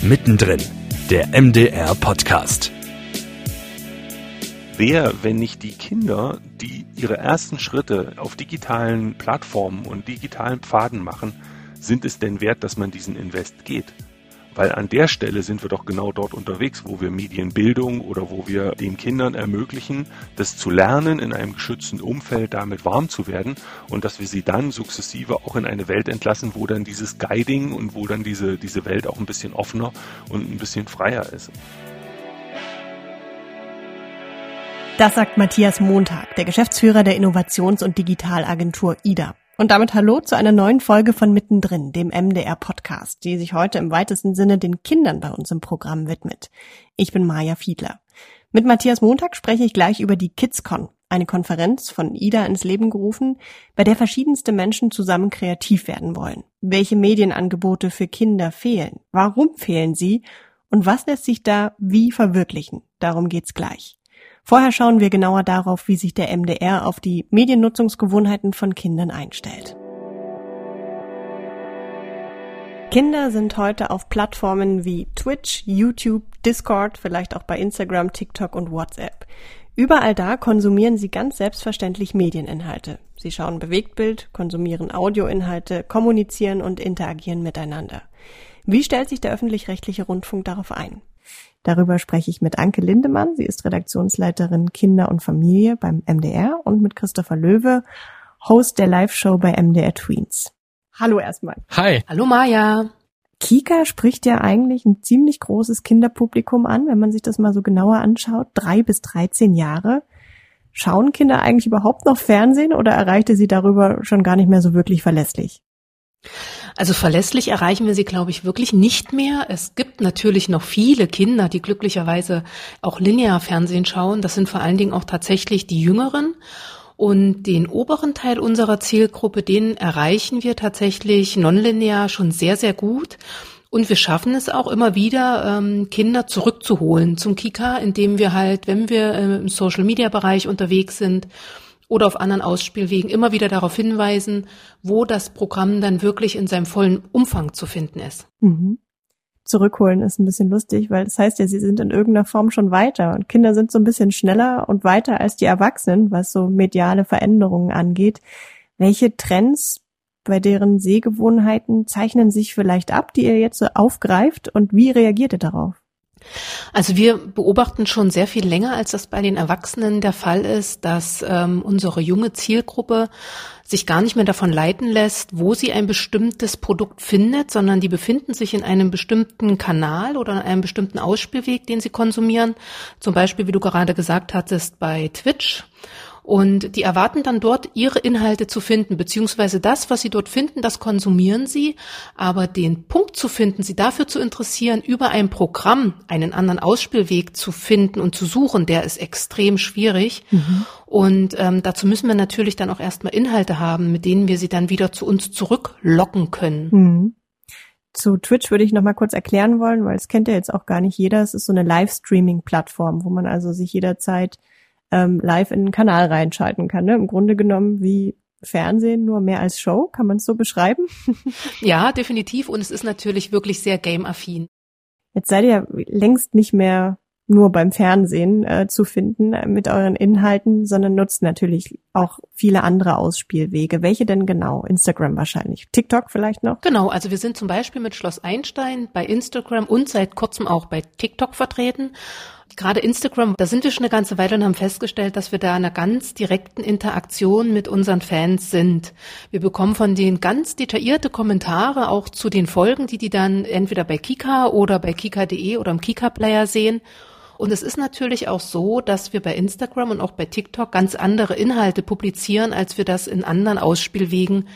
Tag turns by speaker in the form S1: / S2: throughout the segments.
S1: Mittendrin, der MDR Podcast.
S2: Wer, wenn nicht die Kinder, die ihre ersten Schritte auf digitalen Plattformen und digitalen Pfaden machen, sind es denn wert, dass man diesen Invest geht? Weil an der Stelle sind wir doch genau dort unterwegs, wo wir Medienbildung oder wo wir den Kindern ermöglichen, das zu lernen, in einem geschützten Umfeld damit warm zu werden und dass wir sie dann sukzessive auch in eine Welt entlassen, wo dann dieses Guiding und wo dann diese, diese Welt auch ein bisschen offener und ein bisschen freier ist.
S3: Das sagt Matthias Montag, der Geschäftsführer der Innovations- und Digitalagentur IDA. Und damit hallo zu einer neuen Folge von Mittendrin, dem MDR Podcast, die sich heute im weitesten Sinne den Kindern bei uns im Programm widmet. Ich bin Maja Fiedler. Mit Matthias Montag spreche ich gleich über die KidsCon, eine Konferenz von IDA ins Leben gerufen, bei der verschiedenste Menschen zusammen kreativ werden wollen. Welche Medienangebote für Kinder fehlen? Warum fehlen sie? Und was lässt sich da wie verwirklichen? Darum geht's gleich. Vorher schauen wir genauer darauf, wie sich der MDR auf die Mediennutzungsgewohnheiten von Kindern einstellt. Kinder sind heute auf Plattformen wie Twitch, YouTube, Discord, vielleicht auch bei Instagram, TikTok und WhatsApp. Überall da konsumieren sie ganz selbstverständlich Medieninhalte. Sie schauen Bewegtbild, konsumieren Audioinhalte, kommunizieren und interagieren miteinander. Wie stellt sich der öffentlich-rechtliche Rundfunk darauf ein? Darüber spreche ich mit Anke Lindemann. Sie ist Redaktionsleiterin Kinder und Familie beim MDR und mit Christopher Löwe, Host der Live-Show bei MDR Tweens. Hallo erstmal.
S4: Hi.
S5: Hallo Maja.
S3: Kika spricht ja eigentlich ein ziemlich großes Kinderpublikum an, wenn man sich das mal so genauer anschaut. Drei bis 13 Jahre. Schauen Kinder eigentlich überhaupt noch Fernsehen oder erreichte sie darüber schon gar nicht mehr so wirklich verlässlich?
S5: Also verlässlich erreichen wir sie, glaube ich, wirklich nicht mehr. Es gibt natürlich noch viele Kinder, die glücklicherweise auch linear Fernsehen schauen. Das sind vor allen Dingen auch tatsächlich die Jüngeren. Und den oberen Teil unserer Zielgruppe, den erreichen wir tatsächlich nonlinear schon sehr, sehr gut. Und wir schaffen es auch immer wieder, ähm, Kinder zurückzuholen zum Kika, indem wir halt, wenn wir äh, im Social-Media-Bereich unterwegs sind, oder auf anderen Ausspielwegen immer wieder darauf hinweisen, wo das Programm dann wirklich in seinem vollen Umfang zu finden ist.
S3: Mhm. Zurückholen ist ein bisschen lustig, weil das heißt ja, sie sind in irgendeiner Form schon weiter und Kinder sind so ein bisschen schneller und weiter als die Erwachsenen, was so mediale Veränderungen angeht. Welche Trends bei deren Sehgewohnheiten zeichnen sich vielleicht ab, die ihr jetzt so aufgreift und wie reagiert ihr darauf?
S5: Also wir beobachten schon sehr viel länger, als das bei den Erwachsenen der Fall ist, dass ähm, unsere junge Zielgruppe sich gar nicht mehr davon leiten lässt, wo sie ein bestimmtes Produkt findet, sondern die befinden sich in einem bestimmten Kanal oder in einem bestimmten Ausspielweg, den sie konsumieren. Zum Beispiel, wie du gerade gesagt hattest, bei Twitch und die erwarten dann dort ihre Inhalte zu finden, beziehungsweise das, was sie dort finden, das konsumieren sie. Aber den Punkt zu finden, sie dafür zu interessieren, über ein Programm einen anderen Ausspielweg zu finden und zu suchen, der ist extrem schwierig. Mhm. Und ähm, dazu müssen wir natürlich dann auch erstmal Inhalte haben, mit denen wir sie dann wieder zu uns zurücklocken können.
S3: Mhm. Zu Twitch würde ich noch mal kurz erklären wollen, weil es kennt ja jetzt auch gar nicht jeder. Es ist so eine Livestreaming-Plattform, wo man also sich jederzeit ähm, live in den Kanal reinschalten kann. Ne? Im Grunde genommen wie Fernsehen, nur mehr als Show, kann man es so beschreiben?
S5: ja, definitiv. Und es ist natürlich wirklich sehr game-affin.
S3: Jetzt seid ihr ja längst nicht mehr nur beim Fernsehen äh, zu finden äh, mit euren Inhalten, sondern nutzt natürlich auch viele andere Ausspielwege. Welche denn genau? Instagram wahrscheinlich. TikTok vielleicht noch?
S5: Genau, also wir sind zum Beispiel mit Schloss Einstein bei Instagram und seit kurzem auch bei TikTok vertreten Gerade Instagram, da sind wir schon eine ganze Weile und haben festgestellt, dass wir da in einer ganz direkten Interaktion mit unseren Fans sind. Wir bekommen von denen ganz detaillierte Kommentare auch zu den Folgen, die die dann entweder bei Kika oder bei kika.de oder im Kika-Player sehen. Und es ist natürlich auch so, dass wir bei Instagram und auch bei TikTok ganz andere Inhalte publizieren, als wir das in anderen Ausspielwegen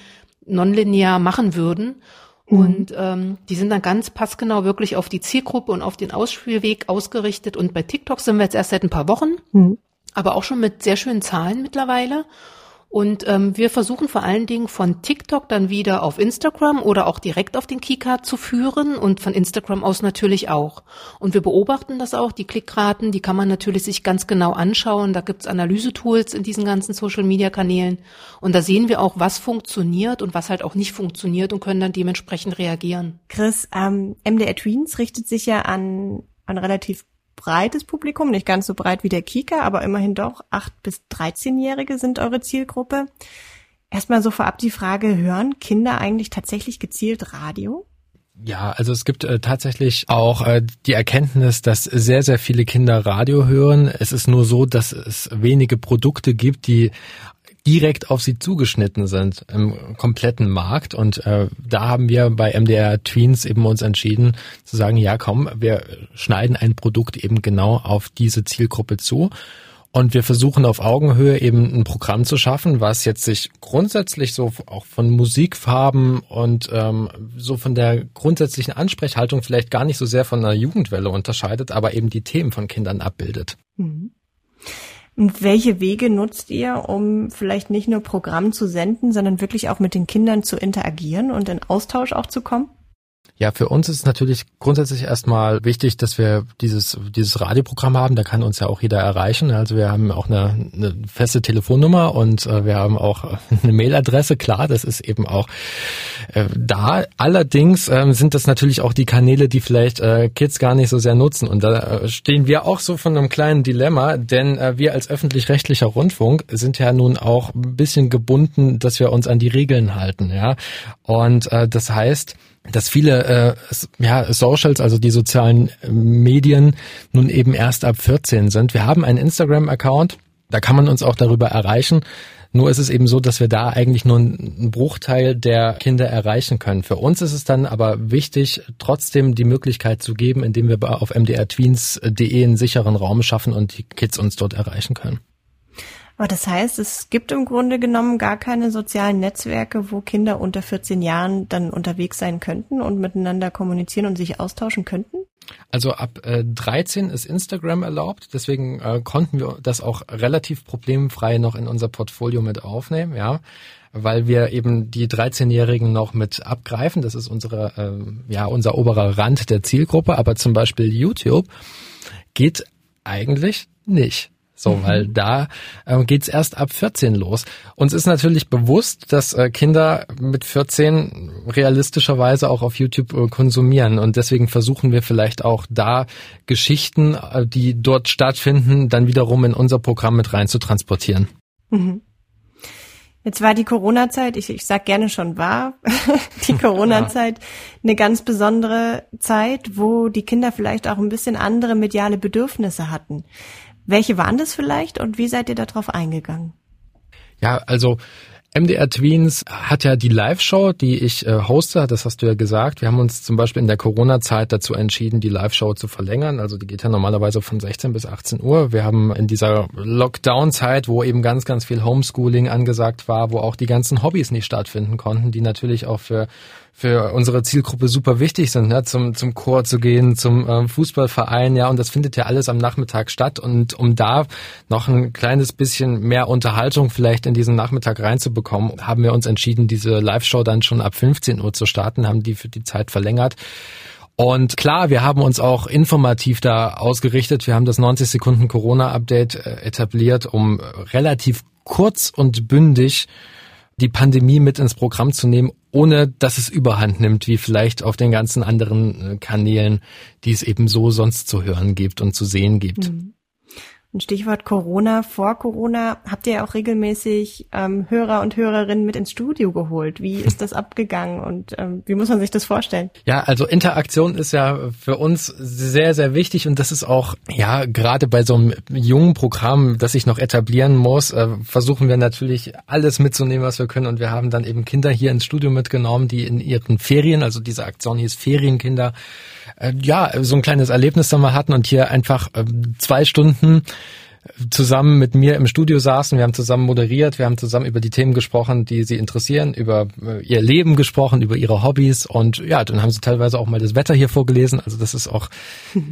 S5: nonlinear machen würden. Mhm. Und ähm, die sind dann ganz passgenau wirklich auf die Zielgruppe und auf den Ausspielweg ausgerichtet. Und bei TikTok sind wir jetzt erst seit ein paar Wochen, mhm. aber auch schon mit sehr schönen Zahlen mittlerweile. Und ähm, wir versuchen vor allen Dingen von TikTok dann wieder auf Instagram oder auch direkt auf den Keycard zu führen und von Instagram aus natürlich auch. Und wir beobachten das auch, die Klickraten, die kann man natürlich sich ganz genau anschauen. Da gibt's Analysetools in diesen ganzen Social-Media-Kanälen. Und da sehen wir auch, was funktioniert und was halt auch nicht funktioniert und können dann dementsprechend reagieren.
S3: Chris, ähm, MDR Tweens richtet sich ja an, an relativ breites Publikum, nicht ganz so breit wie der Kika, aber immerhin doch. 8- bis 13-Jährige sind eure Zielgruppe. Erstmal so vorab die Frage, hören Kinder eigentlich tatsächlich gezielt Radio?
S4: Ja, also es gibt äh, tatsächlich auch äh, die Erkenntnis, dass sehr, sehr viele Kinder Radio hören. Es ist nur so, dass es wenige Produkte gibt, die direkt auf sie zugeschnitten sind im kompletten Markt. Und äh, da haben wir bei MDR Tweens eben uns entschieden zu sagen, ja komm, wir schneiden ein Produkt eben genau auf diese Zielgruppe zu. Und wir versuchen auf Augenhöhe eben ein Programm zu schaffen, was jetzt sich grundsätzlich so auch von Musikfarben und ähm, so von der grundsätzlichen Ansprechhaltung vielleicht gar nicht so sehr von einer Jugendwelle unterscheidet, aber eben die Themen von Kindern abbildet. Mhm.
S3: Und welche Wege nutzt ihr, um vielleicht nicht nur Programm zu senden, sondern wirklich auch mit den Kindern zu interagieren und in Austausch auch zu kommen?
S4: Ja, für uns ist natürlich grundsätzlich erstmal wichtig, dass wir dieses, dieses Radioprogramm haben. Da kann uns ja auch jeder erreichen. Also wir haben auch eine, eine feste Telefonnummer und äh, wir haben auch eine Mailadresse. Klar, das ist eben auch äh, da. Allerdings ähm, sind das natürlich auch die Kanäle, die vielleicht äh, Kids gar nicht so sehr nutzen. Und da äh, stehen wir auch so von einem kleinen Dilemma, denn äh, wir als öffentlich-rechtlicher Rundfunk sind ja nun auch ein bisschen gebunden, dass wir uns an die Regeln halten. Ja, und äh, das heißt, dass viele äh, ja, Socials, also die sozialen äh, Medien, nun eben erst ab 14 sind. Wir haben einen Instagram-Account, da kann man uns auch darüber erreichen. Nur ist es eben so, dass wir da eigentlich nur einen Bruchteil der Kinder erreichen können. Für uns ist es dann aber wichtig, trotzdem die Möglichkeit zu geben, indem wir auf mdrtweens.de einen sicheren Raum schaffen und die Kids uns dort erreichen können.
S3: Aber das heißt, es gibt im Grunde genommen gar keine sozialen Netzwerke, wo Kinder unter 14 Jahren dann unterwegs sein könnten und miteinander kommunizieren und sich austauschen könnten?
S4: Also ab äh, 13 ist Instagram erlaubt, deswegen äh, konnten wir das auch relativ problemfrei noch in unser Portfolio mit aufnehmen, ja, weil wir eben die 13-Jährigen noch mit abgreifen. Das ist unsere, äh, ja, unser oberer Rand der Zielgruppe, aber zum Beispiel YouTube geht eigentlich nicht. So, mhm. weil da äh, geht's erst ab 14 los. Uns ist natürlich bewusst, dass äh, Kinder mit 14 realistischerweise auch auf YouTube äh, konsumieren und deswegen versuchen wir vielleicht auch da Geschichten, äh, die dort stattfinden, dann wiederum in unser Programm mit rein zu transportieren. Mhm.
S3: Jetzt war die Corona-Zeit, ich, ich sag gerne schon war, die Corona-Zeit eine ganz besondere Zeit, wo die Kinder vielleicht auch ein bisschen andere mediale Bedürfnisse hatten. Welche waren das vielleicht und wie seid ihr darauf eingegangen?
S4: Ja, also MDR Tweens hat ja die Live-Show, die ich äh, hoste, das hast du ja gesagt. Wir haben uns zum Beispiel in der Corona-Zeit dazu entschieden, die Live-Show zu verlängern. Also die geht ja normalerweise von 16 bis 18 Uhr. Wir haben in dieser Lockdown-Zeit, wo eben ganz, ganz viel Homeschooling angesagt war, wo auch die ganzen Hobbys nicht stattfinden konnten, die natürlich auch für für unsere Zielgruppe super wichtig sind, ne? zum, zum Chor zu gehen, zum ähm, Fußballverein, ja, und das findet ja alles am Nachmittag statt. Und um da noch ein kleines bisschen mehr Unterhaltung vielleicht in diesen Nachmittag reinzubekommen, haben wir uns entschieden, diese Live-Show dann schon ab 15 Uhr zu starten, haben die für die Zeit verlängert. Und klar, wir haben uns auch informativ da ausgerichtet. Wir haben das 90 Sekunden Corona-Update äh, etabliert, um relativ kurz und bündig die Pandemie mit ins Programm zu nehmen, ohne dass es überhand nimmt, wie vielleicht auf den ganzen anderen äh, Kanälen, die es eben so sonst zu hören gibt und zu sehen gibt. Mhm.
S3: Ein Stichwort Corona. Vor Corona habt ihr ja auch regelmäßig ähm, Hörer und Hörerinnen mit ins Studio geholt. Wie ist das abgegangen und ähm, wie muss man sich das vorstellen?
S4: Ja, also Interaktion ist ja für uns sehr, sehr wichtig und das ist auch, ja, gerade bei so einem jungen Programm, das sich noch etablieren muss, äh, versuchen wir natürlich alles mitzunehmen, was wir können und wir haben dann eben Kinder hier ins Studio mitgenommen, die in ihren Ferien, also diese Aktion hieß Ferienkinder, ja, so ein kleines Erlebnis da mal hatten und hier einfach äh, zwei Stunden zusammen mit mir im Studio saßen, wir haben zusammen moderiert, wir haben zusammen über die Themen gesprochen, die sie interessieren, über äh, ihr Leben gesprochen, über ihre Hobbys und ja, dann haben sie teilweise auch mal das Wetter hier vorgelesen. Also das ist auch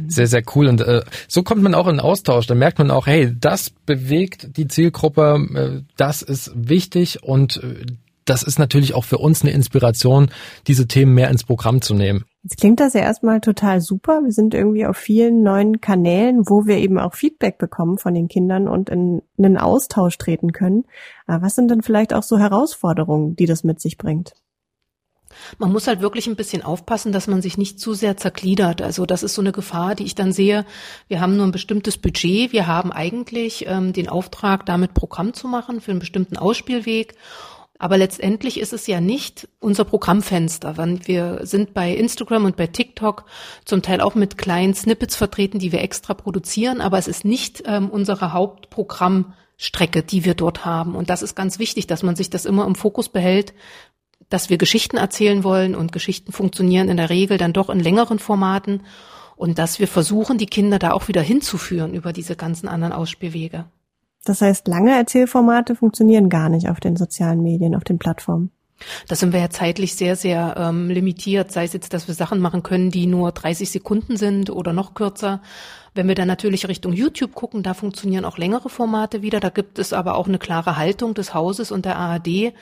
S4: sehr, sehr cool. Und äh, so kommt man auch in Austausch. Da merkt man auch, hey, das bewegt die Zielgruppe, äh, das ist wichtig und äh, das ist natürlich auch für uns eine Inspiration, diese Themen mehr ins Programm zu nehmen.
S3: Jetzt klingt das ja erstmal total super. Wir sind irgendwie auf vielen neuen Kanälen, wo wir eben auch Feedback bekommen von den Kindern und in einen Austausch treten können. Aber was sind denn vielleicht auch so Herausforderungen, die das mit sich bringt?
S5: Man muss halt wirklich ein bisschen aufpassen, dass man sich nicht zu sehr zergliedert. Also das ist so eine Gefahr, die ich dann sehe. Wir haben nur ein bestimmtes Budget. Wir haben eigentlich ähm, den Auftrag, damit Programm zu machen für einen bestimmten Ausspielweg. Aber letztendlich ist es ja nicht unser Programmfenster. Wir sind bei Instagram und bei TikTok zum Teil auch mit kleinen Snippets vertreten, die wir extra produzieren, aber es ist nicht ähm, unsere Hauptprogrammstrecke, die wir dort haben. Und das ist ganz wichtig, dass man sich das immer im Fokus behält, dass wir Geschichten erzählen wollen und Geschichten funktionieren in der Regel dann doch in längeren Formaten und dass wir versuchen, die Kinder da auch wieder hinzuführen über diese ganzen anderen Ausspielwege.
S3: Das heißt, lange Erzählformate funktionieren gar nicht auf den sozialen Medien, auf den Plattformen.
S5: Da sind wir ja zeitlich sehr, sehr ähm, limitiert, sei es jetzt, dass wir Sachen machen können, die nur 30 Sekunden sind oder noch kürzer. Wenn wir dann natürlich Richtung YouTube gucken, da funktionieren auch längere Formate wieder. Da gibt es aber auch eine klare Haltung des Hauses und der ARD,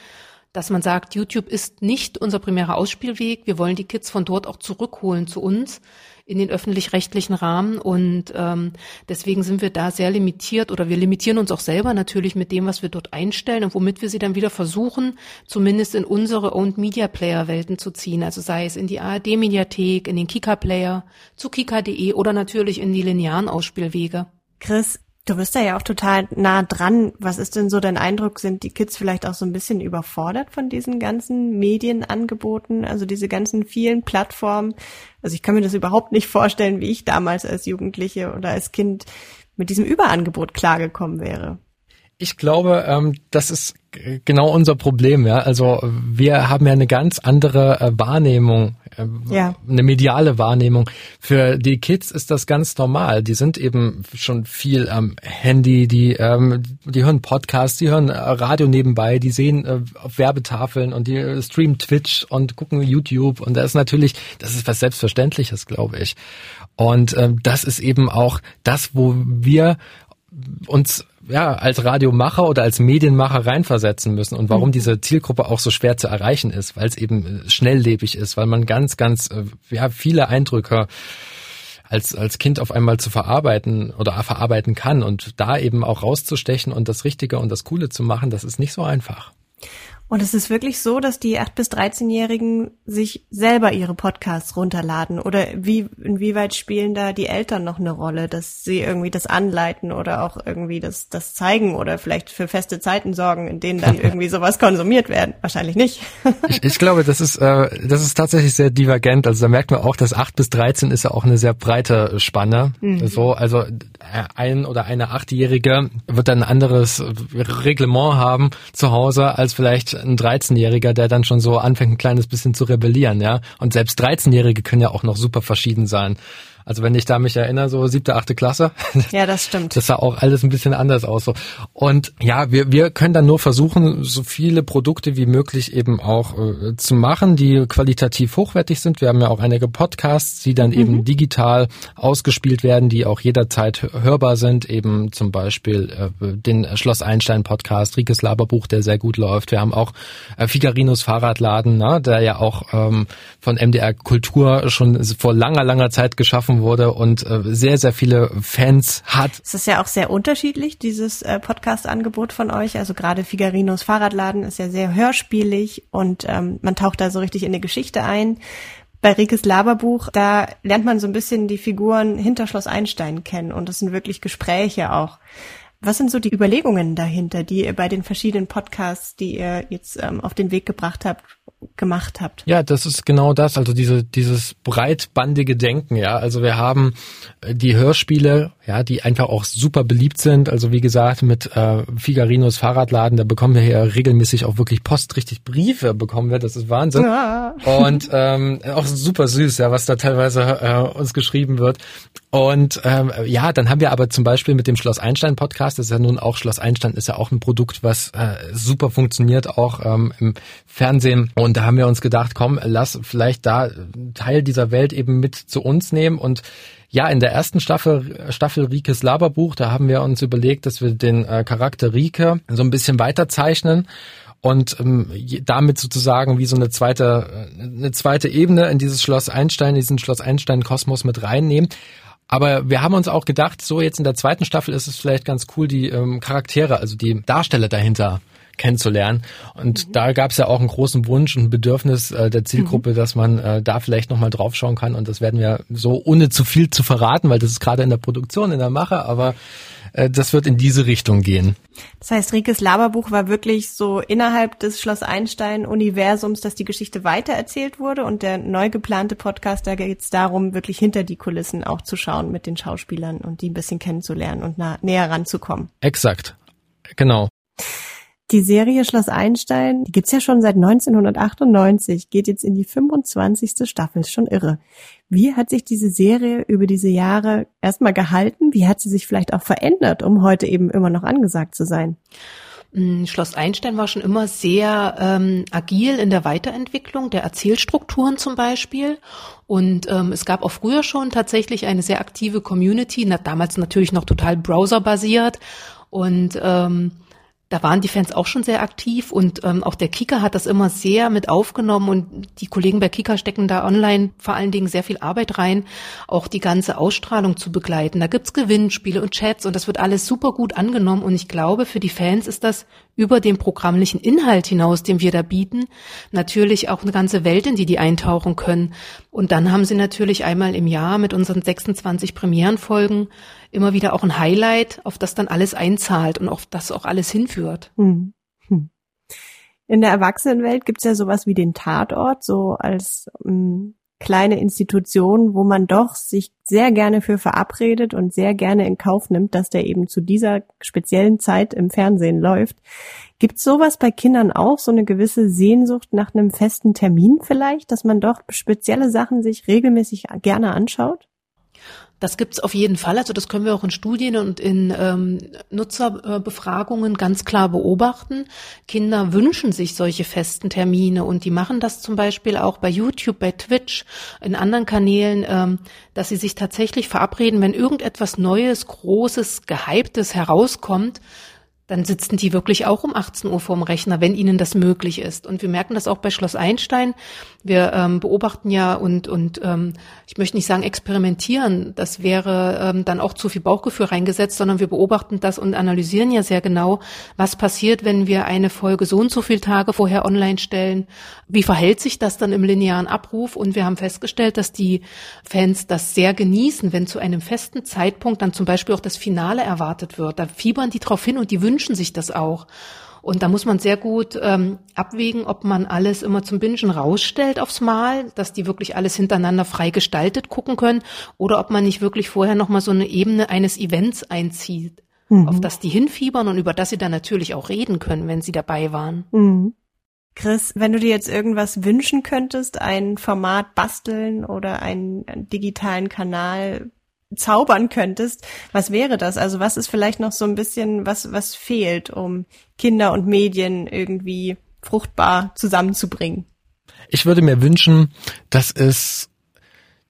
S5: dass man sagt, YouTube ist nicht unser primärer Ausspielweg. Wir wollen die Kids von dort auch zurückholen zu uns in den öffentlich-rechtlichen Rahmen und ähm, deswegen sind wir da sehr limitiert oder wir limitieren uns auch selber natürlich mit dem, was wir dort einstellen und womit wir sie dann wieder versuchen, zumindest in unsere Owned Media Player Welten zu ziehen, also sei es in die ARD Mediathek, in den Kika Player, zu kika.de oder natürlich in die linearen Ausspielwege.
S3: Chris, Du bist da ja auch total nah dran. Was ist denn so dein Eindruck? Sind die Kids vielleicht auch so ein bisschen überfordert von diesen ganzen Medienangeboten, also diese ganzen vielen Plattformen? Also ich kann mir das überhaupt nicht vorstellen, wie ich damals als Jugendliche oder als Kind mit diesem Überangebot klargekommen wäre.
S4: Ich glaube, ähm, das ist genau unser Problem. Ja, also wir haben ja eine ganz andere äh, Wahrnehmung, äh, ja. eine mediale Wahrnehmung. Für die Kids ist das ganz normal. Die sind eben schon viel am Handy, die ähm, die hören Podcasts, die hören äh, Radio nebenbei, die sehen äh, auf Werbetafeln und die äh, streamen Twitch und gucken YouTube und das ist natürlich, das ist was Selbstverständliches, glaube ich. Und ähm, das ist eben auch das, wo wir uns ja, als Radiomacher oder als Medienmacher reinversetzen müssen und warum mhm. diese Zielgruppe auch so schwer zu erreichen ist, weil es eben äh, schnelllebig ist, weil man ganz, ganz, äh, ja, viele Eindrücke als, als Kind auf einmal zu verarbeiten oder verarbeiten kann und da eben auch rauszustechen und das Richtige und das Coole zu machen, das ist nicht so einfach.
S3: Und es ist wirklich so, dass die 8- bis 13-Jährigen sich selber ihre Podcasts runterladen? Oder wie, inwieweit spielen da die Eltern noch eine Rolle, dass sie irgendwie das anleiten oder auch irgendwie das, das zeigen oder vielleicht für feste Zeiten sorgen, in denen dann irgendwie sowas konsumiert werden? Wahrscheinlich nicht.
S4: ich, ich glaube, das ist, äh, das ist tatsächlich sehr divergent. Also da merkt man auch, dass 8 bis 13 ist ja auch eine sehr breite Spanne. Mhm. So, also ein oder eine Achtjährige wird dann ein anderes Reglement haben zu Hause als vielleicht ein 13-Jähriger, der dann schon so anfängt, ein kleines bisschen zu rebellieren, ja. Und selbst 13-Jährige können ja auch noch super verschieden sein. Also wenn ich da mich erinnere, so siebte, achte Klasse.
S3: Ja, das stimmt.
S4: Das sah auch alles ein bisschen anders aus. So. Und ja, wir, wir können dann nur versuchen, so viele Produkte wie möglich eben auch äh, zu machen, die qualitativ hochwertig sind. Wir haben ja auch einige Podcasts, die dann mhm. eben digital ausgespielt werden, die auch jederzeit hörbar sind. Eben zum Beispiel äh, den Schloss Einstein Podcast, Rikes Laberbuch, der sehr gut läuft. Wir haben auch äh, Figarinos Fahrradladen, ne, der ja auch ähm, von MDR Kultur schon vor langer, langer Zeit geschaffen wurde und äh, sehr, sehr viele Fans hat.
S3: Es ist ja auch sehr unterschiedlich, dieses äh, Podcast-Angebot von euch. Also gerade Figarinos Fahrradladen ist ja sehr hörspielig und ähm, man taucht da so richtig in eine Geschichte ein. Bei Rikes Laberbuch, da lernt man so ein bisschen die Figuren hinter Schloss Einstein kennen und das sind wirklich Gespräche auch. Was sind so die Überlegungen dahinter, die ihr bei den verschiedenen Podcasts, die ihr jetzt ähm, auf den Weg gebracht habt, gemacht habt.
S4: Ja, das ist genau das, also diese, dieses breitbandige Denken, ja. Also wir haben äh, die Hörspiele, ja, die einfach auch super beliebt sind. Also wie gesagt, mit äh, Figarinos Fahrradladen, da bekommen wir hier regelmäßig auch wirklich Post, richtig Briefe bekommen wir, das ist Wahnsinn. Ja. Und ähm, auch super süß, ja, was da teilweise äh, uns geschrieben wird. Und ähm, ja, dann haben wir aber zum Beispiel mit dem Schloss Einstein Podcast, das ist ja nun auch Schloss Einstein, ist ja auch ein Produkt, was äh, super funktioniert, auch ähm, im Fernsehen. Und da haben wir uns gedacht, komm, lass vielleicht da Teil dieser Welt eben mit zu uns nehmen und ja, in der ersten Staffel, Staffel Rikes Laberbuch, da haben wir uns überlegt, dass wir den äh, Charakter Rike so ein bisschen weiterzeichnen und ähm, damit sozusagen wie so eine zweite, äh, eine zweite Ebene in dieses Schloss Einstein, diesen Schloss Einstein Kosmos mit reinnehmen. Aber wir haben uns auch gedacht, so jetzt in der zweiten Staffel ist es vielleicht ganz cool, die ähm, Charaktere, also die Darsteller dahinter kennenzulernen. Und mhm. da gab es ja auch einen großen Wunsch und Bedürfnis äh, der Zielgruppe, mhm. dass man äh, da vielleicht nochmal draufschauen kann. Und das werden wir so ohne zu viel zu verraten, weil das ist gerade in der Produktion, in der Mache, aber äh, das wird in diese Richtung gehen.
S3: Das heißt, Rikes Laberbuch war wirklich so innerhalb des Schloss Einstein-Universums, dass die Geschichte weitererzählt wurde und der neu geplante Podcast, da geht es darum, wirklich hinter die Kulissen auch zu schauen mit den Schauspielern und die ein bisschen kennenzulernen und nah, näher ranzukommen.
S4: Exakt, genau.
S3: Die Serie Schloss Einstein, die gibt's ja schon seit 1998, geht jetzt in die 25. Staffel, ist schon irre. Wie hat sich diese Serie über diese Jahre erstmal gehalten? Wie hat sie sich vielleicht auch verändert, um heute eben immer noch angesagt zu sein?
S5: Mm, Schloss Einstein war schon immer sehr ähm, agil in der Weiterentwicklung der Erzählstrukturen zum Beispiel. Und ähm, es gab auch früher schon tatsächlich eine sehr aktive Community, na, damals natürlich noch total browserbasiert. Und ähm, da waren die Fans auch schon sehr aktiv und ähm, auch der Kika hat das immer sehr mit aufgenommen und die Kollegen bei Kika stecken da online vor allen Dingen sehr viel Arbeit rein, auch die ganze Ausstrahlung zu begleiten. Da gibt's Gewinnspiele und Chats und das wird alles super gut angenommen und ich glaube, für die Fans ist das über den programmlichen Inhalt hinaus, den wir da bieten, natürlich auch eine ganze Welt, in die die eintauchen können. Und dann haben sie natürlich einmal im Jahr mit unseren 26 Premierenfolgen immer wieder auch ein Highlight, auf das dann alles einzahlt und auf das auch alles hinführt. Hm.
S3: hm. In der Erwachsenenwelt gibt's ja sowas wie den Tatort, so als ähm, kleine Institution, wo man doch sich sehr gerne für verabredet und sehr gerne in Kauf nimmt, dass der eben zu dieser speziellen Zeit im Fernsehen läuft. Gibt's sowas bei Kindern auch, so eine gewisse Sehnsucht nach einem festen Termin vielleicht, dass man doch spezielle Sachen sich regelmäßig gerne anschaut?
S5: Das gibt's auf jeden Fall. Also das können wir auch in Studien und in ähm, Nutzerbefragungen ganz klar beobachten. Kinder wünschen sich solche festen Termine und die machen das zum Beispiel auch bei YouTube, bei Twitch, in anderen Kanälen, ähm, dass sie sich tatsächlich verabreden, wenn irgendetwas Neues, Großes, Gehyptes herauskommt, dann sitzen die wirklich auch um 18 Uhr vorm Rechner, wenn ihnen das möglich ist. Und wir merken das auch bei Schloss Einstein. Wir ähm, beobachten ja und, und ähm, ich möchte nicht sagen experimentieren, das wäre ähm, dann auch zu viel Bauchgefühl reingesetzt, sondern wir beobachten das und analysieren ja sehr genau, was passiert, wenn wir eine Folge so und so viele Tage vorher online stellen. Wie verhält sich das dann im linearen Abruf? Und wir haben festgestellt, dass die Fans das sehr genießen, wenn zu einem festen Zeitpunkt dann zum Beispiel auch das Finale erwartet wird. Da fiebern die drauf hin und die wünschen wünschen sich das auch. Und da muss man sehr gut ähm, abwägen, ob man alles immer zum Bingen rausstellt aufs Mal, dass die wirklich alles hintereinander frei gestaltet gucken können, oder ob man nicht wirklich vorher nochmal so eine Ebene eines Events einzieht, mhm. auf das die hinfiebern und über das sie dann natürlich auch reden können, wenn sie dabei waren.
S3: Mhm. Chris, wenn du dir jetzt irgendwas wünschen könntest, ein Format basteln oder einen digitalen Kanal zaubern könntest, was wäre das? Also was ist vielleicht noch so ein bisschen, was, was fehlt, um Kinder und Medien irgendwie fruchtbar zusammenzubringen?
S4: Ich würde mir wünschen, dass es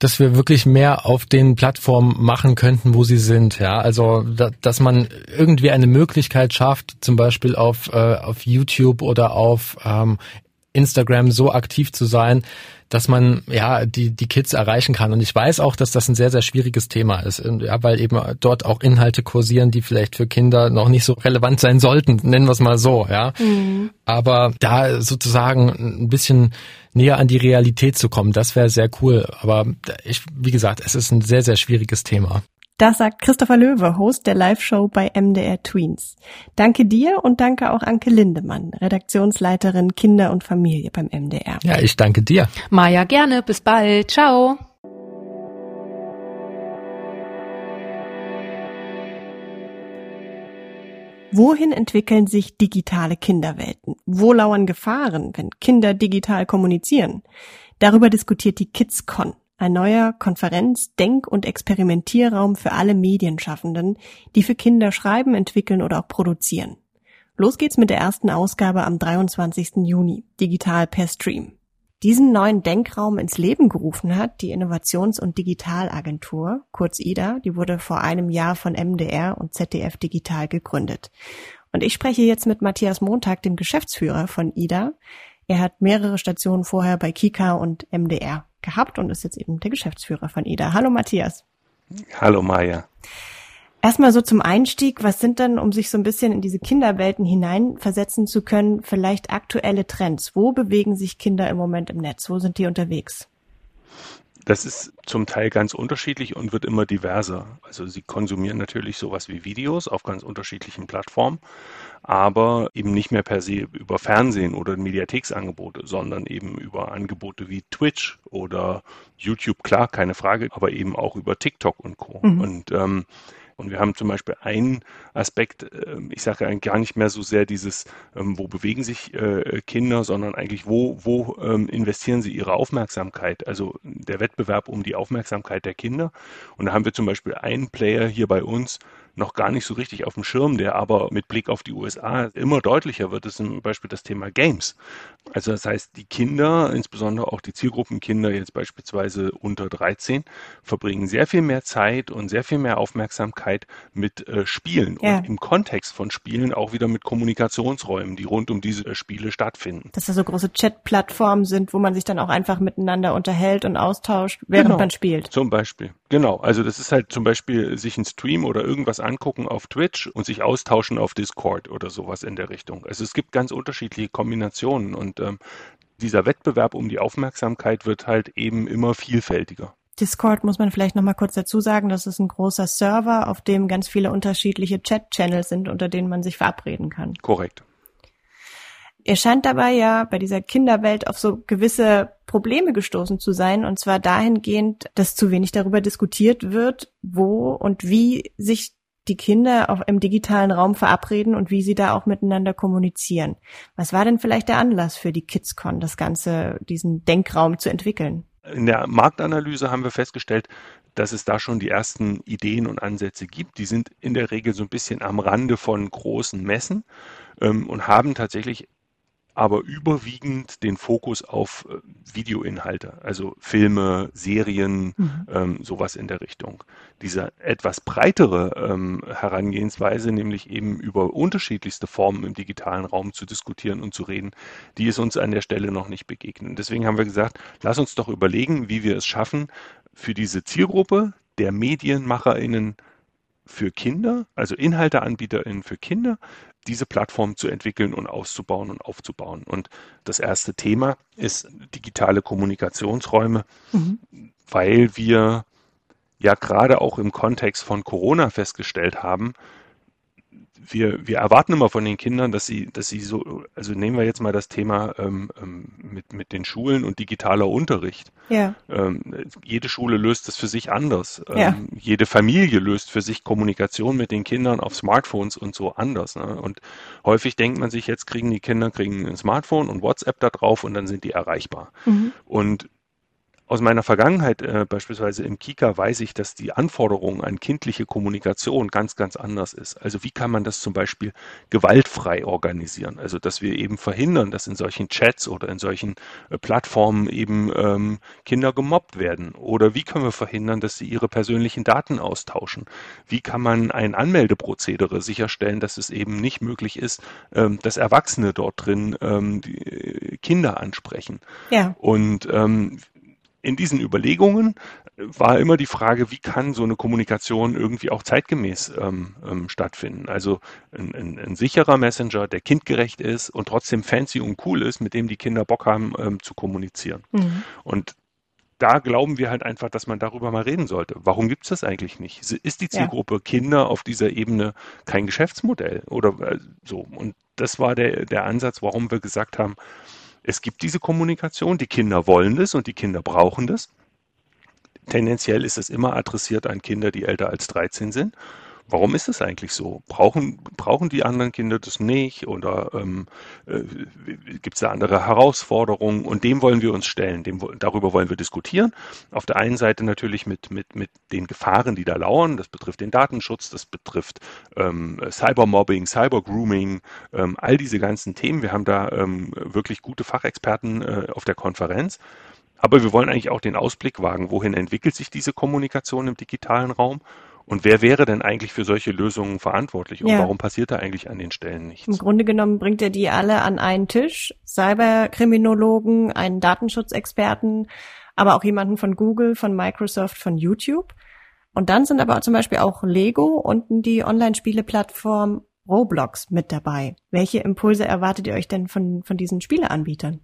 S4: dass wir wirklich mehr auf den Plattformen machen könnten, wo sie sind. Ja, also da, dass man irgendwie eine Möglichkeit schafft, zum Beispiel auf äh, auf YouTube oder auf ähm, Instagram so aktiv zu sein, dass man ja die die Kids erreichen kann. Und ich weiß auch, dass das ein sehr sehr schwieriges Thema ist, ja, weil eben dort auch Inhalte kursieren, die vielleicht für Kinder noch nicht so relevant sein sollten, nennen wir es mal so, ja. Mhm. Aber da sozusagen ein bisschen näher an die Realität zu kommen, das wäre sehr cool. Aber ich, wie gesagt, es ist ein sehr sehr schwieriges Thema.
S3: Das sagt Christopher Löwe, Host der Live-Show bei MDR Tweens. Danke dir und danke auch Anke Lindemann, Redaktionsleiterin Kinder und Familie beim MDR.
S4: Ja, ich danke dir.
S5: Maja, gerne. Bis bald. Ciao.
S3: Wohin entwickeln sich digitale Kinderwelten? Wo lauern Gefahren, wenn Kinder digital kommunizieren? Darüber diskutiert die KidsCon, ein neuer Konferenz-, Denk- und Experimentierraum für alle Medienschaffenden, die für Kinder schreiben, entwickeln oder auch produzieren. Los geht's mit der ersten Ausgabe am 23. Juni, digital per Stream. Diesen neuen Denkraum ins Leben gerufen hat die Innovations- und Digitalagentur, kurz IDA, die wurde vor einem Jahr von MDR und ZDF Digital gegründet. Und ich spreche jetzt mit Matthias Montag, dem Geschäftsführer von IDA. Er hat mehrere Stationen vorher bei Kika und MDR gehabt und ist jetzt eben der Geschäftsführer von IDA. Hallo Matthias.
S2: Hallo Maja.
S3: Erstmal so zum Einstieg, was sind denn, um sich so ein bisschen in diese Kinderwelten hineinversetzen zu können, vielleicht aktuelle Trends? Wo bewegen sich Kinder im Moment im Netz? Wo sind die unterwegs?
S2: Das ist zum Teil ganz unterschiedlich und wird immer diverser. Also sie konsumieren natürlich sowas wie Videos auf ganz unterschiedlichen Plattformen, aber eben nicht mehr per se über Fernsehen oder Mediatheksangebote, sondern eben über Angebote wie Twitch oder YouTube, klar, keine Frage, aber eben auch über TikTok und Co. Mhm. Und ähm, und wir haben zum Beispiel einen Aspekt, ähm, ich sage gar nicht mehr so sehr dieses, ähm, wo bewegen sich äh, Kinder, sondern eigentlich, wo, wo ähm, investieren sie ihre Aufmerksamkeit? Also der Wettbewerb um die Aufmerksamkeit der Kinder. Und da haben wir zum Beispiel einen Player hier bei uns, noch gar nicht so richtig auf dem Schirm, der aber mit Blick auf die USA immer deutlicher wird, ist zum Beispiel das Thema Games. Also das heißt, die Kinder, insbesondere auch die Zielgruppenkinder jetzt beispielsweise unter 13, verbringen sehr viel mehr Zeit und sehr viel mehr Aufmerksamkeit mit äh, Spielen ja. und im Kontext von Spielen auch wieder mit Kommunikationsräumen, die rund um diese äh, Spiele stattfinden.
S3: Dass da so große Chat-Plattformen sind, wo man sich dann auch einfach miteinander unterhält und austauscht, während
S2: genau.
S3: man spielt.
S2: Zum Beispiel. Genau. Also das ist halt zum Beispiel sich ein Stream oder irgendwas angucken auf Twitch und sich austauschen auf Discord oder sowas in der Richtung. Also es gibt ganz unterschiedliche Kombinationen und ähm, dieser Wettbewerb um die Aufmerksamkeit wird halt eben immer vielfältiger.
S3: Discord muss man vielleicht noch mal kurz dazu sagen, das ist ein großer Server, auf dem ganz viele unterschiedliche Chat-Channels sind, unter denen man sich verabreden kann.
S2: Korrekt.
S3: Ihr scheint dabei ja bei dieser Kinderwelt auf so gewisse Probleme gestoßen zu sein, und zwar dahingehend, dass zu wenig darüber diskutiert wird, wo und wie sich die Kinder auch im digitalen Raum verabreden und wie sie da auch miteinander kommunizieren. Was war denn vielleicht der Anlass für die KidsCon, das Ganze, diesen Denkraum zu entwickeln?
S2: In der Marktanalyse haben wir festgestellt, dass es da schon die ersten Ideen und Ansätze gibt. Die sind in der Regel so ein bisschen am Rande von großen Messen ähm, und haben tatsächlich aber überwiegend den Fokus auf äh, Videoinhalte, also Filme, Serien, mhm. ähm, sowas in der Richtung. Diese etwas breitere ähm, Herangehensweise, nämlich eben über unterschiedlichste Formen im digitalen Raum zu diskutieren und zu reden, die ist uns an der Stelle noch nicht begegnet. Deswegen haben wir gesagt, lass uns doch überlegen, wie wir es schaffen, für diese Zielgruppe der MedienmacherInnen für Kinder, also InhalteanbieterInnen für Kinder, diese Plattform zu entwickeln und auszubauen und aufzubauen. Und das erste Thema ist digitale Kommunikationsräume, mhm. weil wir ja gerade auch im Kontext von Corona festgestellt haben, wir, wir erwarten immer von den Kindern, dass sie, dass sie so, also nehmen wir jetzt mal das Thema ähm, ähm, mit, mit den Schulen und digitaler Unterricht. Ja. Ähm, jede Schule löst das für sich anders. Ähm, ja. Jede Familie löst für sich Kommunikation mit den Kindern auf Smartphones und so anders. Ne? Und häufig denkt man sich, jetzt kriegen die Kinder kriegen ein Smartphone und WhatsApp da drauf und dann sind die erreichbar. Mhm. Und aus meiner Vergangenheit, äh, beispielsweise im Kika, weiß ich, dass die Anforderung an kindliche Kommunikation ganz, ganz anders ist. Also wie kann man das zum Beispiel gewaltfrei organisieren? Also dass wir eben verhindern, dass in solchen Chats oder in solchen äh, Plattformen eben ähm, Kinder gemobbt werden. Oder wie können wir verhindern, dass sie ihre persönlichen Daten austauschen? Wie kann man ein Anmeldeprozedere sicherstellen, dass es eben nicht möglich ist, ähm, dass Erwachsene dort drin ähm, äh, Kinder ansprechen? Ja. Und ähm, in diesen Überlegungen äh, war immer die Frage, wie kann so eine Kommunikation irgendwie auch zeitgemäß ähm, ähm, stattfinden. Also ein, ein, ein, sicherer Messenger, der kindgerecht ist und trotzdem fancy und cool ist, mit dem die Kinder Bock haben ähm, zu kommunizieren. Mhm. Und da glauben wir halt einfach, dass man darüber mal reden sollte. Warum gibt es das eigentlich nicht? Ist die Zielgruppe ja. Kinder auf dieser Ebene kein Geschäftsmodell oder äh, so? Und das war der, der Ansatz, warum wir gesagt haben, es gibt diese Kommunikation, die Kinder wollen das und die Kinder brauchen das. Tendenziell ist es immer adressiert an Kinder, die älter als 13 sind. Warum ist es eigentlich so? Brauchen, brauchen die anderen Kinder das nicht oder ähm, äh, gibt es da andere Herausforderungen? Und dem wollen wir uns stellen, dem, darüber wollen wir diskutieren. Auf der einen Seite natürlich mit, mit, mit den Gefahren, die da lauern. Das betrifft den Datenschutz, das betrifft ähm, Cybermobbing, Cybergrooming, ähm, all diese ganzen Themen. Wir haben da ähm, wirklich gute Fachexperten äh, auf der Konferenz. Aber wir wollen eigentlich auch den Ausblick wagen, wohin entwickelt sich diese Kommunikation im digitalen Raum und wer wäre denn eigentlich für solche Lösungen verantwortlich? Und ja. warum passiert da eigentlich an den Stellen nichts?
S3: Im Grunde genommen bringt er die alle an einen Tisch. Cyberkriminologen, einen Datenschutzexperten, aber auch jemanden von Google, von Microsoft, von YouTube. Und dann sind aber zum Beispiel auch Lego und die Online-Spiele-Plattform Roblox mit dabei. Welche Impulse erwartet ihr euch denn von, von diesen Spieleanbietern?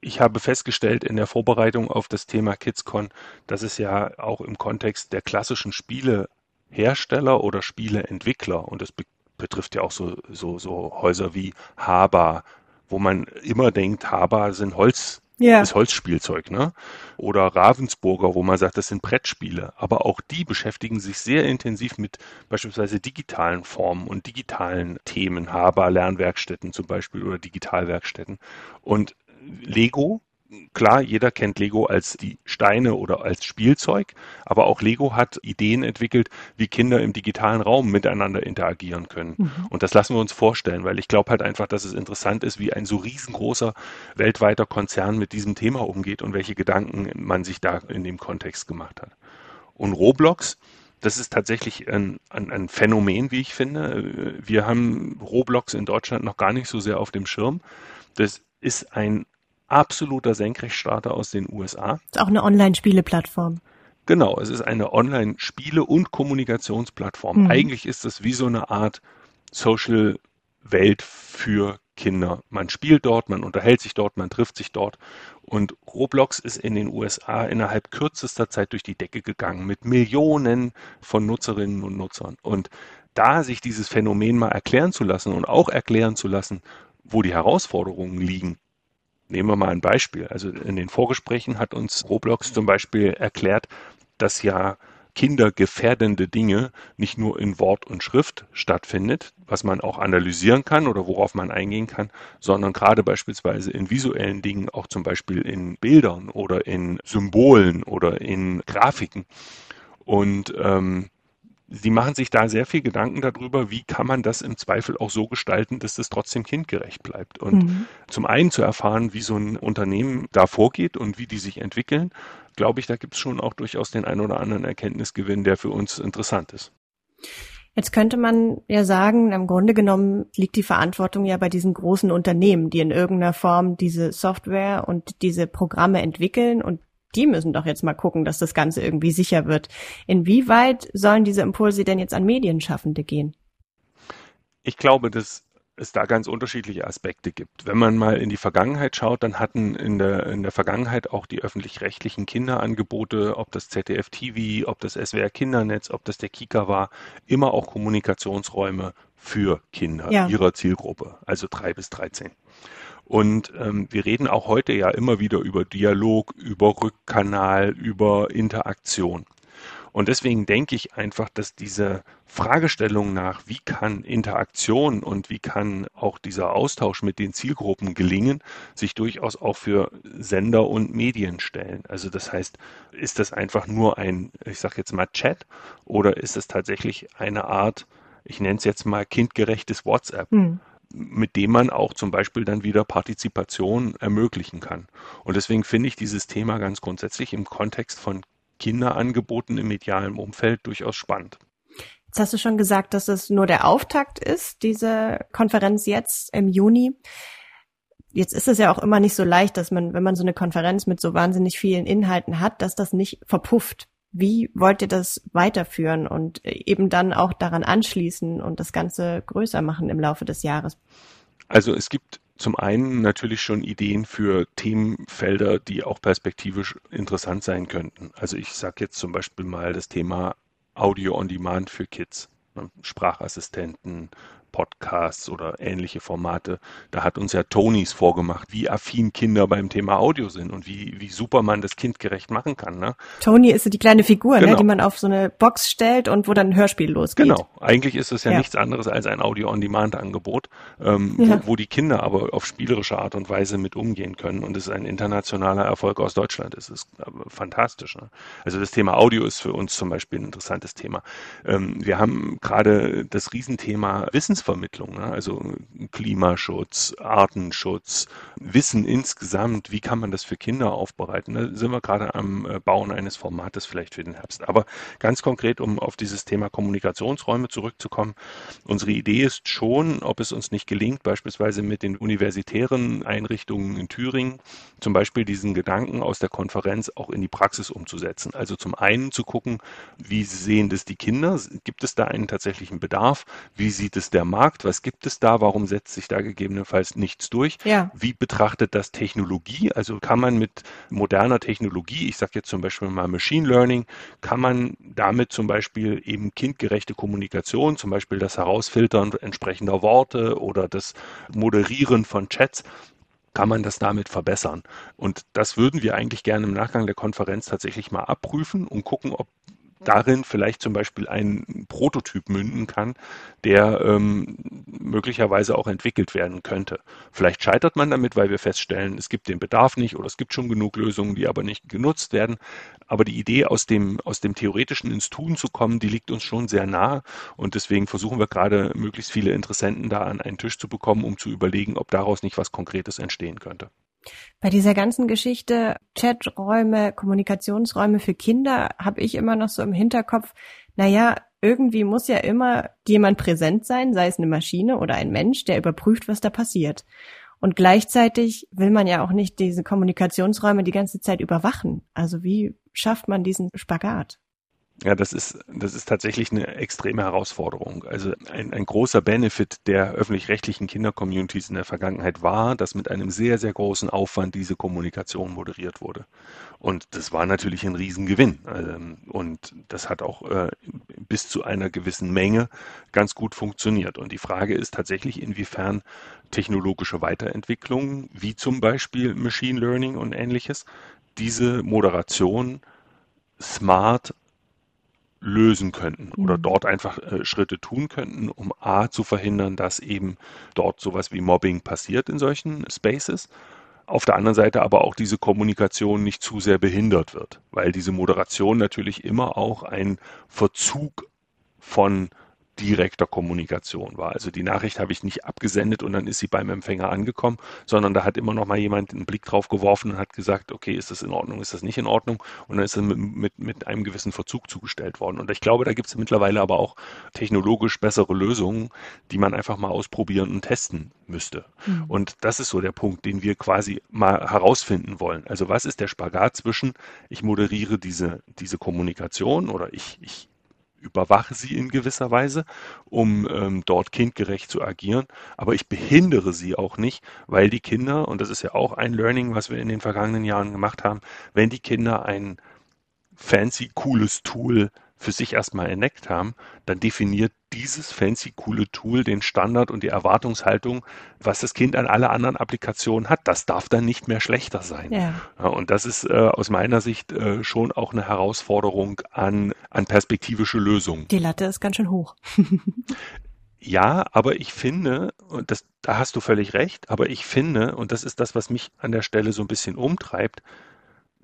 S2: Ich habe festgestellt in der Vorbereitung auf das Thema KidsCon, dass es ja auch im Kontext der klassischen Spielehersteller oder Spieleentwickler, und das be betrifft ja auch so, so, so Häuser wie Haber, wo man immer denkt, Haber sind Holz, ja. ist Holzspielzeug, ne? Oder Ravensburger, wo man sagt, das sind Brettspiele. Aber auch die beschäftigen sich sehr intensiv mit beispielsweise digitalen Formen und digitalen Themen, Haber, Lernwerkstätten zum Beispiel oder Digitalwerkstätten. Und Lego, klar, jeder kennt Lego als die Steine oder als Spielzeug, aber auch Lego hat Ideen entwickelt, wie Kinder im digitalen Raum miteinander interagieren können. Mhm. Und das lassen wir uns vorstellen, weil ich glaube halt einfach, dass es interessant ist, wie ein so riesengroßer weltweiter Konzern mit diesem Thema umgeht und welche Gedanken man sich da in dem Kontext gemacht hat. Und Roblox, das ist tatsächlich ein, ein, ein Phänomen, wie ich finde. Wir haben Roblox in Deutschland noch gar nicht so sehr auf dem Schirm. Das ist ein absoluter Senkrechtstarter aus den USA.
S3: Ist auch eine Online-Spiele-Plattform.
S2: Genau, es ist eine Online-Spiele- und Kommunikationsplattform. Mhm. Eigentlich ist es wie so eine Art Social-Welt für Kinder. Man spielt dort, man unterhält sich dort, man trifft sich dort. Und Roblox ist in den USA innerhalb kürzester Zeit durch die Decke gegangen mit Millionen von Nutzerinnen und Nutzern. Und da sich dieses Phänomen mal erklären zu lassen und auch erklären zu lassen, wo die Herausforderungen liegen, Nehmen wir mal ein Beispiel. Also in den Vorgesprächen hat uns Roblox zum Beispiel erklärt, dass ja kindergefährdende Dinge nicht nur in Wort und Schrift stattfindet, was man auch analysieren kann oder worauf man eingehen kann, sondern gerade beispielsweise in visuellen Dingen, auch zum Beispiel in Bildern oder in Symbolen oder in Grafiken. Und ähm, Sie machen sich da sehr viel Gedanken darüber, wie kann man das im Zweifel auch so gestalten, dass das trotzdem kindgerecht bleibt. Und mhm. zum einen zu erfahren, wie so ein Unternehmen da vorgeht und wie die sich entwickeln, glaube ich, da gibt es schon auch durchaus den ein oder anderen Erkenntnisgewinn, der für uns interessant ist.
S3: Jetzt könnte man ja sagen, im Grunde genommen liegt die Verantwortung ja bei diesen großen Unternehmen, die in irgendeiner Form diese Software und diese Programme entwickeln und die müssen doch jetzt mal gucken, dass das Ganze irgendwie sicher wird. Inwieweit sollen diese Impulse denn jetzt an Medienschaffende gehen?
S2: Ich glaube, dass es da ganz unterschiedliche Aspekte gibt. Wenn man mal in die Vergangenheit schaut, dann hatten in der, in der Vergangenheit auch die öffentlich-rechtlichen Kinderangebote, ob das ZDF TV, ob das SWR Kindernetz, ob das der Kika war, immer auch Kommunikationsräume für Kinder ja. ihrer Zielgruppe, also drei bis dreizehn. Und ähm, wir reden auch heute ja immer wieder über Dialog, über Rückkanal, über Interaktion. Und deswegen denke ich einfach, dass diese Fragestellung nach, wie kann Interaktion und wie kann auch dieser Austausch mit den Zielgruppen gelingen, sich durchaus auch für Sender und Medien stellen. Also das heißt, ist das einfach nur ein, ich sage jetzt mal Chat oder ist es tatsächlich eine Art, ich nenne es jetzt mal kindgerechtes WhatsApp? Hm mit dem man auch zum Beispiel dann wieder Partizipation ermöglichen kann. Und deswegen finde ich dieses Thema ganz grundsätzlich im Kontext von Kinderangeboten im medialen Umfeld durchaus spannend.
S3: Jetzt hast du schon gesagt, dass es nur der Auftakt ist, diese Konferenz jetzt im Juni. Jetzt ist es ja auch immer nicht so leicht, dass man, wenn man so eine Konferenz mit so wahnsinnig vielen Inhalten hat, dass das nicht verpufft. Wie wollt ihr das weiterführen und eben dann auch daran anschließen und das Ganze größer machen im Laufe des Jahres?
S2: Also es gibt Zum einen natürlich schon Ideen für Themenfelder, die auch perspektivisch interessant sein könnten. Also ich sage jetzt zum Beispiel mal das Thema Audio on Demand für Kids. Ne, Sprachassistenten, Podcasts oder ähnliche Formate. Da hat uns ja Tonys vorgemacht, wie affin Kinder beim Thema Audio sind und wie, wie super man das kindgerecht machen kann. Ne?
S3: Tony ist die kleine Figur, ne, genau. ne, die man auf so eine Box stellt und wo dann ein Hörspiel losgeht.
S2: Genau, eigentlich ist es ja, ja. nichts anderes als ein Audio-on-Demand-Angebot, ähm, ja. wo, wo, die Kinder aber auf spielerische Art und Weise mit umgehen können und es ist ein internationaler Erfolg aus Deutschland. Es ist fantastisch. Ne? Also das Thema Audio ist für uns zum Beispiel ein interessantes Thema. Ähm, wir haben gerade das Riesenthema Wissens Wissensvermittlung, ne? also Klimaschutz, Artenschutz, Wissen insgesamt, wie kann man das für Kinder aufbereiten. Da sind wir gerade am äh, Bauen eines Formates vielleicht für den Herbst. Aber ganz konkret, um auf dieses Thema Kommunikationsräume zurückzukommen, unsere Idee ist schon, ob es uns nicht gelingt, beispielsweise mit den universitären Einrichtungen in Thüringen, zum Beispiel diesen Gedanken aus der Konferenz auch in die Praxis umzusetzen. Also zum einen zu gucken, wie sehen das die Kinder? Gibt es da einen tatsächlichen Bedarf? Wie sieht es der Markt? Was gibt es da? Warum setzt sich da gegebenenfalls nichts durch? Ja. Wie betrachtet das Technologie? Also kann man mit moderner Technologie, ich sage jetzt zum Beispiel mal Machine Learning, kann man damit zum Beispiel eben kindgerechte Kommunikation, zum Beispiel das Herausfiltern entsprechender Worte oder das Moderieren von Chats, kann man das damit verbessern? Und das würden wir eigentlich gerne im Nachgang der Konferenz tatsächlich mal abprüfen und gucken, ob darin vielleicht zum Beispiel ein Prototyp münden kann, der ähm, möglicherweise auch entwickelt werden könnte. Vielleicht scheitert man damit, weil wir feststellen, es gibt den Bedarf nicht oder es gibt schon genug Lösungen, die aber nicht genutzt werden. Aber die Idee, aus dem, aus dem Theoretischen ins Tun zu kommen, die liegt uns schon sehr nah. Und deswegen versuchen wir gerade, möglichst viele Interessenten da an einen Tisch zu bekommen, um zu überlegen, ob daraus nicht was Konkretes entstehen könnte.
S3: Bei dieser ganzen Geschichte Chaträume, Kommunikationsräume für Kinder habe ich immer noch so im Hinterkopf, naja, irgendwie muss ja immer jemand präsent sein, sei es eine Maschine oder ein Mensch, der überprüft, was da passiert. Und gleichzeitig will man ja auch nicht diese Kommunikationsräume die ganze Zeit überwachen. Also wie schafft man diesen Spagat?
S2: Ja, das ist, das ist tatsächlich eine extreme Herausforderung. Also ein, ein großer Benefit der öffentlich-rechtlichen Kindercommunities in der Vergangenheit war, dass mit einem sehr, sehr großen Aufwand diese Kommunikation moderiert wurde. Und das war natürlich ein Riesengewinn. Ähm, und das hat auch äh, bis zu einer gewissen Menge ganz gut funktioniert. Und die Frage ist tatsächlich, inwiefern technologische Weiterentwicklungen, wie zum Beispiel Machine Learning und ähnliches, diese Moderation smart lösen könnten oder mhm. dort einfach äh, Schritte tun könnten, um A zu verhindern, dass eben dort sowas wie Mobbing passiert in solchen Spaces. Auf der anderen Seite aber auch diese Kommunikation nicht zu sehr behindert wird, weil diese Moderation natürlich immer auch ein Verzug von direkter Kommunikation war. Also die Nachricht habe ich nicht abgesendet und dann ist sie beim Empfänger angekommen, sondern da hat immer noch mal jemand einen Blick drauf geworfen und hat gesagt, okay, ist das in Ordnung, ist das nicht in Ordnung? Und dann ist es mit, mit, mit einem gewissen Verzug zugestellt worden. Und ich glaube, da gibt es mittlerweile aber auch technologisch bessere Lösungen, die man einfach mal ausprobieren und testen müsste. Mhm. Und das ist so der Punkt, den wir quasi mal herausfinden wollen. Also was ist der Spagat zwischen, ich moderiere diese, diese Kommunikation oder ich, ich überwache sie in gewisser Weise, um ähm, dort kindgerecht zu agieren. Aber ich behindere sie auch nicht, weil die Kinder, und das ist ja auch ein Learning, was wir in den vergangenen Jahren gemacht haben, wenn die Kinder ein fancy, cooles Tool für sich erstmal entdeckt haben, dann definiert dieses fancy coole Tool den Standard und die Erwartungshaltung, was das Kind an alle anderen Applikationen hat. Das darf dann nicht mehr schlechter sein. Ja. ja und das ist äh, aus meiner Sicht äh, schon auch eine Herausforderung an, an perspektivische Lösungen.
S3: Die Latte ist ganz schön hoch.
S2: Ja, aber ich finde, und das, da hast du völlig recht, aber ich finde, und das ist das, was mich an der Stelle so ein bisschen umtreibt,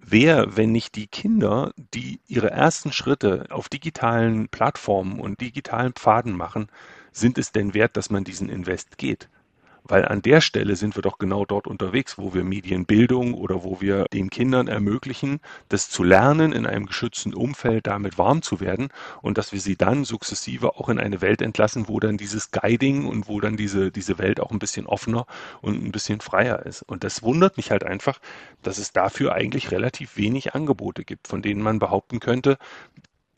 S2: wer, wenn nicht die Kinder, die ihre ersten Schritte auf digitalen Plattformen und digitalen Pfaden machen, sind es denn wert, dass man diesen Invest geht? Weil an der Stelle sind wir doch genau dort unterwegs, wo wir Medienbildung oder wo wir den Kindern ermöglichen, das zu lernen, in einem geschützten Umfeld damit warm zu werden und dass wir sie dann sukzessive auch in eine Welt entlassen, wo dann dieses Guiding und wo dann diese, diese Welt auch ein bisschen offener und ein bisschen freier ist. Und das wundert mich halt einfach, dass es dafür eigentlich relativ wenig Angebote gibt, von denen man behaupten könnte,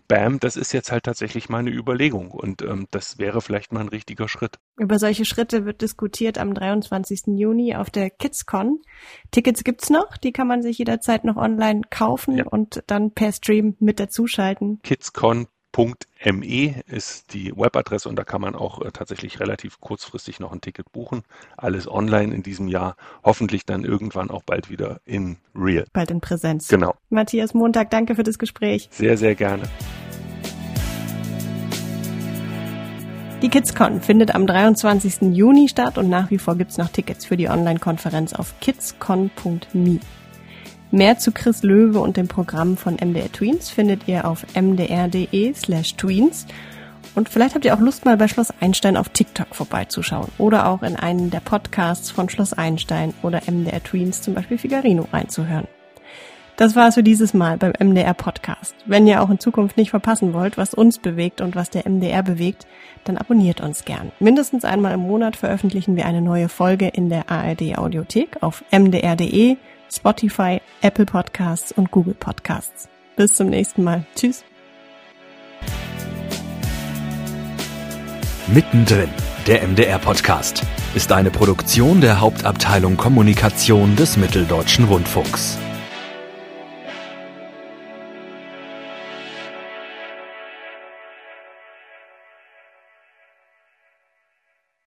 S2: bam, das ist jetzt halt tatsächlich mal eine Überlegung und ähm, das wäre vielleicht mal ein richtiger Schritt.
S3: Über solche Schritte wird diskutiert am 23. Juni auf der KidsCon. Tickets gibt's noch, die kann man sich jederzeit noch online kaufen ja. und dann per Stream mit dazuschalten.
S2: KidsCon .me ist die Webadresse und da kann man auch äh, tatsächlich relativ kurzfristig noch ein Ticket buchen. Alles online in diesem Jahr. Hoffentlich dann irgendwann auch bald wieder in Real.
S3: Bald in Präsenz.
S2: Genau.
S3: Matthias Montag, danke für das Gespräch.
S2: Sehr, sehr gerne.
S3: Die KidsCon findet am 23. Juni statt und nach wie vor gibt's noch Tickets für die Online-Konferenz auf kidscon.me. Mehr zu Chris Löwe und dem Programm von MDR Tweens findet ihr auf mdr.de slash tweens. Und vielleicht habt ihr auch Lust, mal bei Schloss Einstein auf TikTok vorbeizuschauen oder auch in einen der Podcasts von Schloss Einstein oder MDR Tweens, zum Beispiel Figarino, reinzuhören. Das war es für dieses Mal beim MDR Podcast. Wenn ihr auch in Zukunft nicht verpassen wollt, was uns bewegt und was der MDR bewegt, dann abonniert uns gern. Mindestens einmal im Monat veröffentlichen wir eine neue Folge in der ARD Audiothek auf mdr.de Spotify, Apple Podcasts und Google Podcasts. Bis zum nächsten Mal. Tschüss.
S1: Mittendrin, der MDR-Podcast, ist eine Produktion der Hauptabteilung Kommunikation des Mitteldeutschen Rundfunks.